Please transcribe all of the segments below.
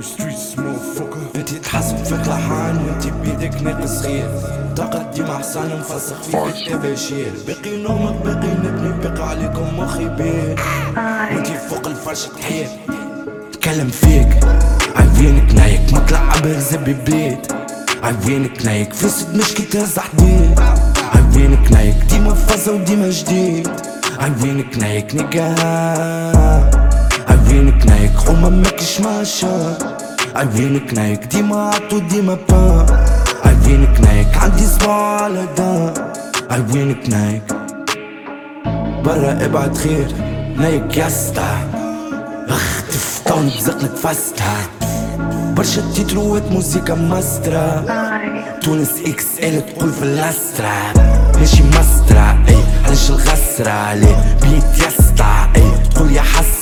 streets motherfucker. انتي تحسب في طلحان وانتي بيدك ناقص خير. تقدم احسن مفسخ فيك التباشير باقي نومك باقي نبني باقي عليكم مخي بير. وانتي فوق الفرش تحير. تكلم فيك. عينك نايك مطلع عبر زبي بيت. عينك نايك فاسد مش كي تهز حديد عينك نايك ديما فازة وديما جديد. عينك نايك نيجا عينك نايك حومة ماكش ماشا عينك نايك ديما عطو ديما با. عينك نايك عندي صباع على دا. عينك نايك برا إبعد خير نايك يسطا اختف طون بزقنك فاستها برشا تيتروات موسيقى ماسترا. تونس إكس إل تقول في الأسترا. ماشي ماسترا إي علاش الغسرة عليه؟ بيت يا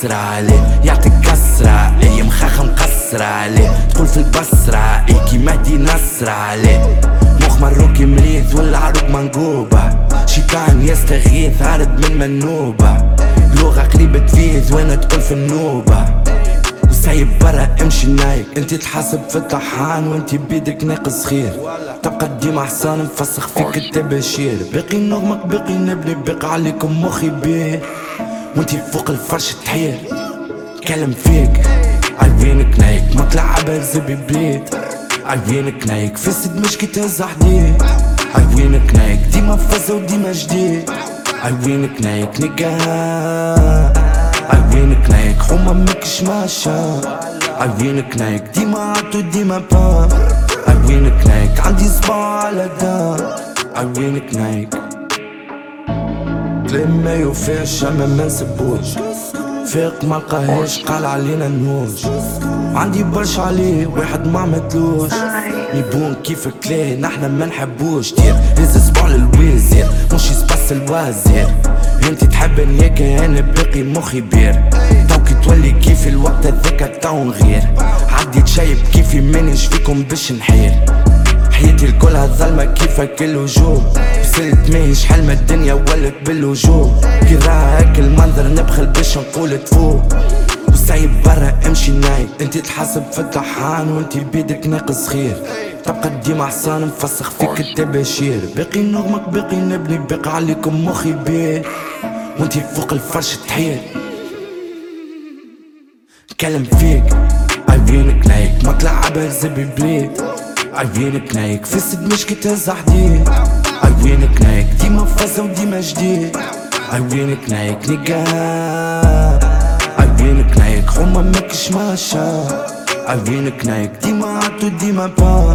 حسرة عليه يعطيك كسرة اي مخاخة مقصرة عليه. تقول في البصرة اي كي مهدي نصرة عليه. مخ مروكي مريض ولا عروق منقوبة. شيطان يستغيث عارض من منوبة. لغة قريبة تفيز وأنا تقول في النوبة؟ وسايب برا امشي نايك انت تحاسب في الطحان وانت بيدك ناقص خير. تبقى ديما حصان مفسخ فيك التباشير باقي نغمق باقي نبني باقي عليكم مخي بيه وانت فوق الفرش تحير كلم فيك. عينك نايك. مطلع زبي بيت عينك نايك. مش كي تهز حديد عينك نايك. ديما فازة وديما جديد. عينك نايك. نيجا عينك نايك. حومة ماكش ماشا عينك نايك. ديما عطو ديما با عينك نايك. عندي صباع على دا عينك نايك. كلام ما يوفيش أما ما نسبوش. فاق ما لقاهاش قال علينا نموج عندي برشا عليه واحد ما عملتلوش. يبون كيف كلاه نحنا ما نحبوش. دير هز أسبوع للوزير مش يسبس الوزير أنت تحب نياك أنا باقي مخي بير. توكي تولي كيفي الوقت هذاك تو نغير عديت شايب كيفي مانيش فيكم باش نحير. حياتي الكلها ظلمة كيفك الوجوه؟ وصلت ماهيش حلمة الدنيا ولت بالوجوه. كي هاك المنظر نبخل باش نقول تفوق وسايب برا امشي نايم انت تحسب في الطحان وانت بيدك ناقص خير. تبقى ديما حصان مفسخ فيك التباشير باقي نغمق باقي نبني باقي عليكم مخي بيه وانت فوق الفرش تحير. كلم فيك. عينك نايك مطلع عبر زبي بليد عينك نايك فاسد مش كي تهز حديد عينك نايك ديما فازة وديما جديد عينك نايك نيجا عينك نايك حومة ماكش ماشا عينك نايك ديما عطو ديما با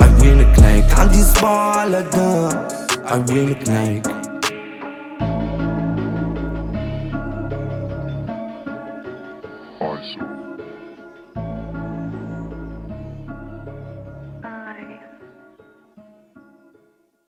عينك نايك عندي صباع على دا عينك نايك Awesome.